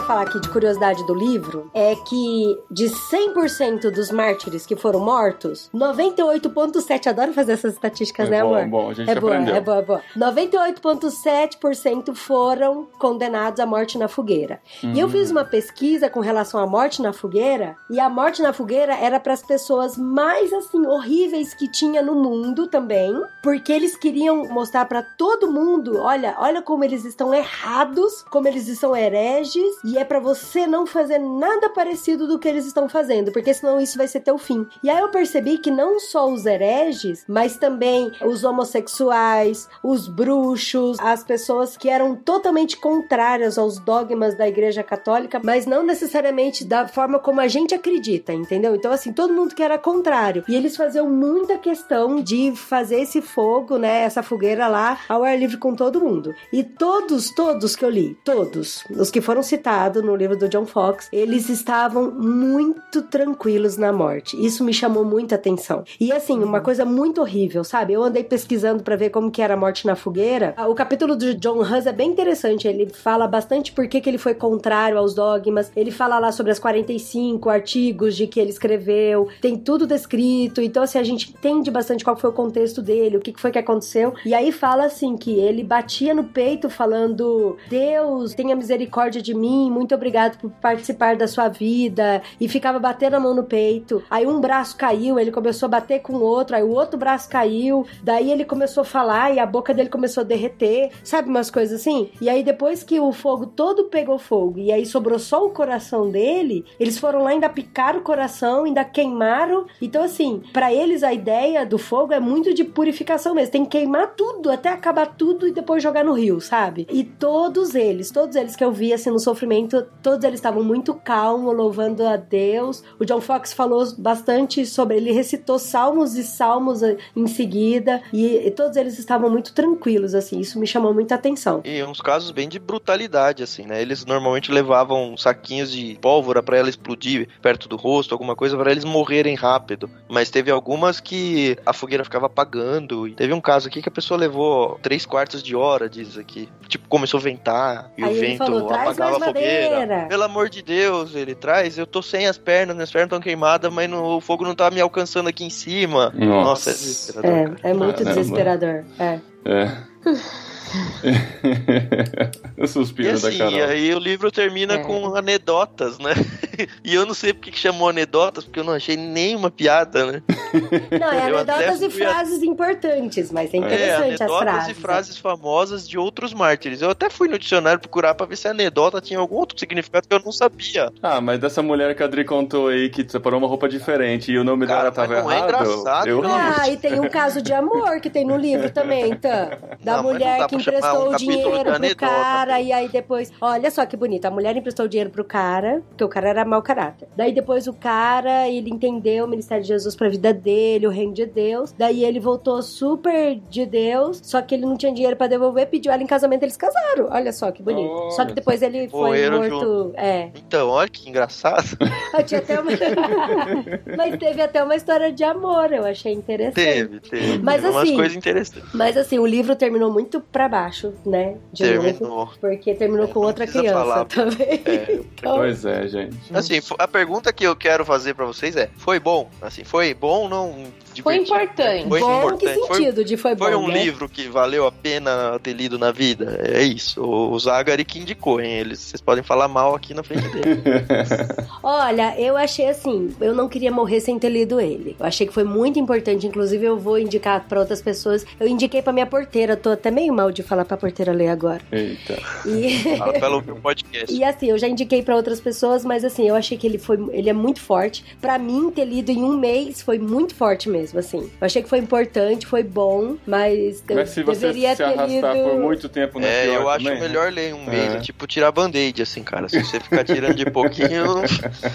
Falar aqui de curiosidade do livro é que de 100% dos mártires que foram mortos, 98,7%. Adoro fazer essas estatísticas, É né, bom, amor? bom, a gente é boa, aprendeu. é boa, é boa. 98,7% foram condenados à morte na fogueira. E Uhum. eu fiz uma pesquisa com relação à morte na fogueira, e a morte na fogueira era para as pessoas mais assim horríveis que tinha no mundo também, porque eles queriam mostrar para todo mundo, olha, olha como eles estão errados, como eles são hereges, e é para você não fazer nada parecido do que eles estão fazendo, porque senão isso vai ser teu fim. E aí eu percebi que não só os hereges, mas também os homossexuais, os bruxos, as pessoas que eram totalmente contrárias aos dogmas da Igreja Católica, mas não necessariamente da forma como a gente acredita, entendeu? Então, assim, todo mundo que era contrário. E eles faziam muita questão de fazer esse fogo, né? Essa fogueira lá ao ar livre com todo mundo. E todos, todos que eu li, todos, os que foram citados no livro do John Fox, eles estavam muito tranquilos na morte. Isso me chamou muita atenção. E assim, uma coisa muito horrível, sabe? Eu andei pesquisando para ver como que era a morte na fogueira. O capítulo do John Hus é bem interessante. Ele fala bastante por que, que ele foi contrário aos dogmas. Ele fala lá sobre as 45 artigos de que ele escreveu. Tem tudo descrito. Então, assim, a gente entende bastante qual foi o contexto dele, o que foi que aconteceu. E aí fala assim que ele batia no peito falando: Deus, tenha misericórdia de mim, muito obrigado por participar da sua vida. E ficava batendo a mão no peito. Aí um braço caiu, ele começou a bater com o outro, aí o outro braço caiu. Daí ele começou a falar e a boca dele começou a derreter. Sabe umas coisas assim? E aí depois que o fogo todo pegou fogo e aí sobrou só o coração dele, eles foram lá ainda picaram o coração, ainda queimaram. Então, assim, para eles a ideia do fogo é muito de purificação mesmo. Tem que queimar tudo, até acabar tudo e depois jogar no rio, sabe? E todos eles, todos eles que eu vi assim no sofrimento, todos eles estavam muito calmos, louvando a Deus. O John Fox falou bastante sobre, ele recitou salmos e salmos em seguida e, e todos eles estavam muito tranquilos assim. Isso me chamou muita atenção. E uns casos bem de brutalidade, assim, né? Eles normalmente levavam saquinhos de pólvora para ela explodir perto do rosto, alguma coisa para eles morrerem rápido. Mas teve algumas que a fogueira ficava apagando. E teve um caso aqui que a pessoa levou três quartos de hora, diz aqui. Tipo, começou a ventar e Aí o vento falou, "Traz apagava a fogueira. Madeira." Pelo amor de Deus, ele traz. Eu tô sem as pernas, minhas pernas estão queimadas, mas no- o fogo não tá me alcançando aqui em cima. Nossa. Nossa, é desesperador. É, é muito Caramba. desesperador. É. É. [LAUGHS] [LAUGHS] o E suspiro da assim, Carol. aí o livro termina É. com anedotas, né? [LAUGHS] e eu não sei porque que chamou anedotas, porque eu não achei nenhuma piada, né? [LAUGHS] Não, é Eu anedotas e fui a- frases importantes, mas é É, interessante as anedotas frases. e frases famosas de outros mártires. Eu até fui no dicionário procurar pra ver se a anedota tinha algum outro significado que eu não sabia. Ah, mas dessa mulher que a Adri contou aí que separou uma roupa diferente e o nome Cara, dela tava não é errado. engraçado, eu Ah, e tem um caso de amor que tem no livro também, então. Da Não, mulher que emprestou um o dinheiro pro anedota, cara e aí depois. Olha só que bonito. A mulher emprestou o dinheiro pro cara, porque o cara era mau caráter. Daí depois o cara, ele entendeu o ministério de Jesus pra vida dele, o reino de Deus. Daí ele voltou super de Deus, só que ele não tinha dinheiro pra devolver, pediu ela em casamento, eles casaram. Olha só que bonito. Olha só que depois ele foi morto. É. Então, olha que engraçado. Eu tinha até uma... [LAUGHS] Mas teve até uma história de amor, eu achei interessante. teve, teve. Mas teve umas assim- coisas interessantes. Mas assim, o livro terminou muito pra baixo, né? De novo. Terminou. Porque terminou É, com outra criança falar. também. É. [LAUGHS] Então, Pois é, gente. Assim, a pergunta que eu quero fazer pra vocês é: foi bom? Assim, foi bom não? Foi divertido? importante. Foi bom, importante. que Foi- sentido de foi, Foi bom, um né? livro que valeu a pena ter lido na vida? É isso. O Zagari que indicou, hein? Eles, vocês podem falar mal aqui na frente dele. [LAUGHS] Olha, eu achei assim, eu não queria morrer sem ter lido ele. Eu achei que foi muito importante, inclusive eu vou indicar pra outras pessoas. Eu indiquei pra minha porteira, tô até meio mal de falar pra porteira ler agora. Eita. E [LAUGHS] Ah, pelo meu podcast. E assim, eu já indiquei pra outras pessoas, mas assim, eu achei que ele foi, ele é muito forte. Pra mim ter lido em um mês foi muito forte mesmo, assim. Eu achei que foi importante, foi bom, mas eu Mas se você deveria se ter arrastar lido. por muito tempo não é, pior eu acho também? melhor ler um mês, É. tipo tirar band-aid, assim, cara. Se você ficar tirando de pouquinho,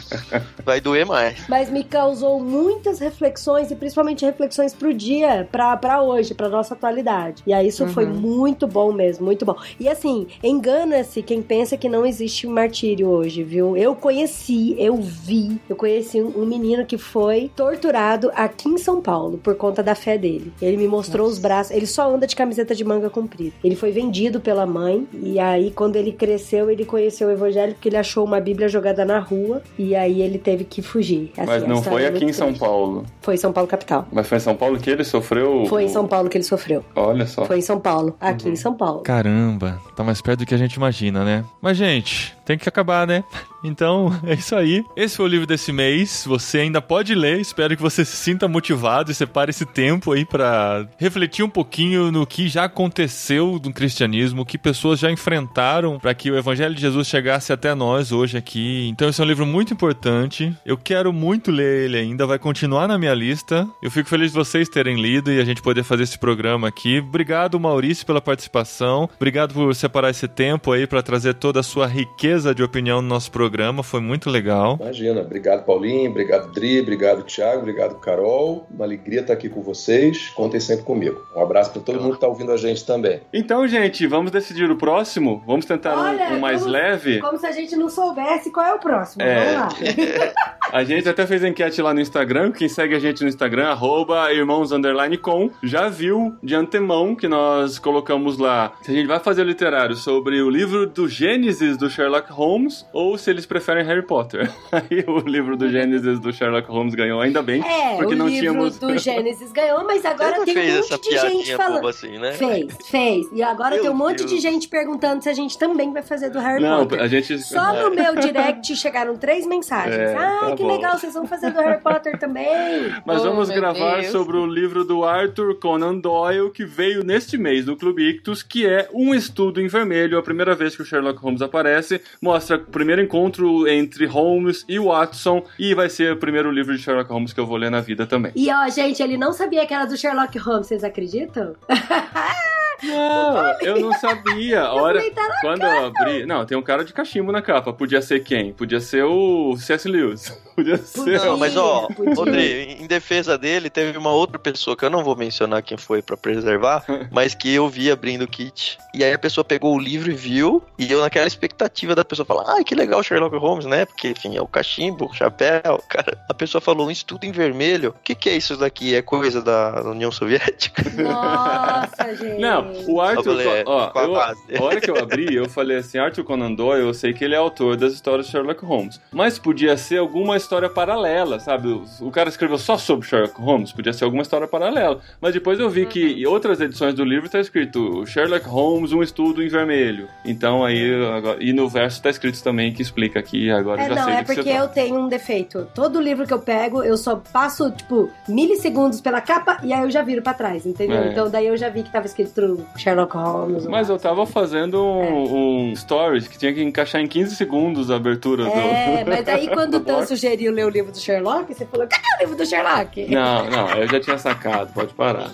[LAUGHS] vai doer mais. Mas me causou muitas reflexões e principalmente reflexões pro dia, pra, pra hoje, pra nossa atualidade. E aí isso foi muito bom mesmo, muito bom. E assim, engana-se quem pensa que não existe martírio hoje, viu? Eu conheci, eu vi, eu conheci um, um menino que foi torturado aqui em São Paulo por conta da fé dele. Ele me mostrou os braços, ele só anda de camiseta de manga comprida. Ele foi vendido pela mãe e aí quando ele cresceu, ele conheceu o evangelho porque ele achou uma bíblia jogada na rua e aí ele teve que fugir. Assim, Mas não foi é aqui em São triste. Paulo. Foi em São Paulo, capital. Mas foi em São Paulo que ele sofreu. Foi em São Paulo que ele sofreu. Olha só. Foi em São Paulo. Aqui Uhum. em São Paulo. Caramba, tá mais perto do que a gente imagina, né? Mas, gente, tem que acabar, né? Então, [LAUGHS] é isso aí. Esse foi o livro desse mês. Você ainda pode ler. Espero que você se sinta motivado e separe esse tempo aí pra refletir um pouquinho no que já aconteceu no cristianismo, o que pessoas já enfrentaram para que o evangelho de Jesus chegasse até nós hoje aqui. Então, esse é um livro muito importante. Eu quero muito ler ele ainda, vai continuar na minha lista. Eu fico feliz de vocês terem lido e a gente poder fazer esse programa aqui. Obrigado, Maurício, pela participação. Obrigado por separar esse tempo aí para trazer toda a sua riqueza de opinião no nosso programa. Foi muito legal. Imagina. Obrigado, Paulinho. Obrigado, Dri. Obrigado, Thiago. Obrigado, Carol. Uma alegria estar aqui com vocês. Contem sempre comigo. Um abraço para todo mundo que está ouvindo a gente também. Então, gente, vamos decidir o próximo? Vamos tentar um- Olha, um, mais vamos- leve? Como se a gente não soubesse qual é o próximo. É. Vamos lá. [LAUGHS] A gente até fez enquete lá no Instagram. Quem segue a gente no Instagram, arroba irmãos underline com, já viu de antemão que nós colocamos lá se a gente vai fazer literário sobre o livro do Gênesis do Sherlock Holmes ou se eles preferem Harry Potter. [LAUGHS] Aí o livro do Gênesis do Sherlock Holmes ganhou, ainda bem, É, porque o não livro tínhamos. do Gênesis ganhou, mas agora tem um monte essa de gente falando. assim, né? Fez, fez. E agora Meu tem um monte de gente perguntando se a gente também vai fazer do Harry Não, Potter. a gente. Só no [LAUGHS] meu direct chegaram três mensagens. É, ah, tá que legal, vocês vão fazer do Harry Potter também. [LAUGHS] Mas Oh, vamos gravar Deus. sobre o livro do Arthur Conan Doyle, que veio neste mês no Clube Ictus, que é Um Estudo em Vermelho, a primeira vez que o Sherlock Holmes aparece. Mostra o primeiro encontro entre Holmes e Watson, e vai ser o primeiro livro de Sherlock Holmes que eu vou ler na vida também. E ó, gente, ele não sabia que era do Sherlock Holmes, vocês acreditam? [LAUGHS] Não, eu não sabia. [LAUGHS] A hora, tá quando eu abri. Não, tem um cara de cachimbo na capa. Podia ser quem? Podia ser o C.S. Lewis. Podia ser. Não, mas ó. Rodri, em defesa dele, teve uma outra pessoa que eu não vou mencionar quem foi pra preservar, [LAUGHS] mas que eu vi abrindo o kit. E aí a pessoa pegou o livro e viu, e eu naquela expectativa da pessoa falar, ai que legal Sherlock Holmes, né? Porque, enfim, é o cachimbo, o chapéu, [LAUGHS] cara. A pessoa falou, um estudo em vermelho. O que, que é isso daqui? É coisa da União Soviética? [LAUGHS] Nossa, gente. Não, o Arthur. Falei, ó, a eu- a hora que eu abri, eu falei assim: Arthur Conan Doyle, eu sei que ele é autor das histórias de Sherlock Holmes. Mas podia ser alguma história paralela, sabe? O, o cara escreveu só sobre Sherlock Holmes, podia ser alguma história paralela. Mas depois eu vi que em outras edições do livro tá escrito Sherlock Holmes, um estudo em vermelho. Então aí. agora- e no verso tá escrito também que explica aqui, agora É, já não, sei é do que porque eu tenho um defeito. Todo livro que eu pego, eu só passo, tipo, milissegundos pela capa e aí eu já viro pra trás, entendeu? É. Então daí eu já vi que tava escrito Sherlock Holmes. Mas eu tava fazendo um, É. um stories que tinha que encaixar em 15 segundos a abertura É, [LAUGHS] do. mas aí quando o Tan. Sugeriu ler o livro do Sherlock, você falou, cadê o livro do Sherlock? Não, não, eu já tinha sacado, pode parar.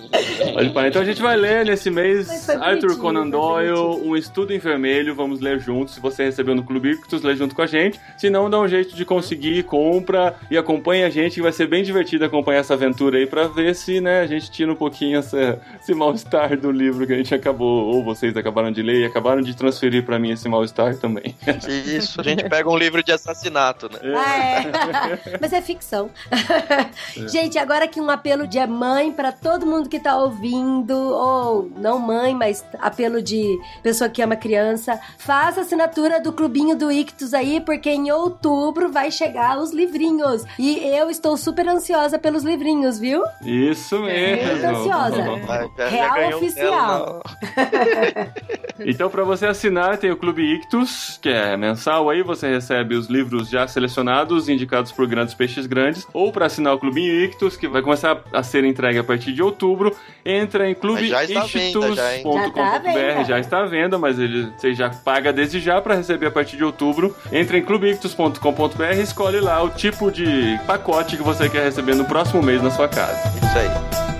Pode parar. Então a gente vai ler nesse mês Arthur Conan Doyle, um estudo em vermelho, vamos ler juntos. Se você recebeu no Clube Ictus, lê junto com a gente. Se não, dá um jeito de conseguir, compra e acompanha a gente, que vai ser bem divertido acompanhar essa aventura aí pra ver se, né, a gente tira um pouquinho essa- esse mal-estar do livro que a gente acabou, ou vocês acabaram de ler e acabaram de transferir pra mim esse mal-estar também. Isso, a gente pega um livro de assassinato, né? Ah, é. [LAUGHS] [LAUGHS] Mas é ficção. Gente, agora aqui um apelo de mãe pra todo mundo que tá ouvindo, ou não mãe, mas apelo de pessoa que ama criança. Faça assinatura do Clubinho do Ictus aí, porque em outubro vai chegar os livrinhos. E eu estou super ansiosa pelos livrinhos, viu? Isso mesmo. Muito ansiosa. [LAUGHS] Real um oficial. [LAUGHS] Então, para você assinar, tem o Clube Ictus, que é mensal aí, você recebe os livros já selecionados, indicados por grandes peixes grandes, ou para assinar o Clubinho Ictus, que vai começar a ser entregue a partir de outubro, entra em Mas já tá já está à venda, mas ele, você já paga desde já para receber a partir de outubro. Entra em clubeictus.com.br e escolhe lá o tipo de pacote que você quer receber no próximo mês na sua casa. Isso aí.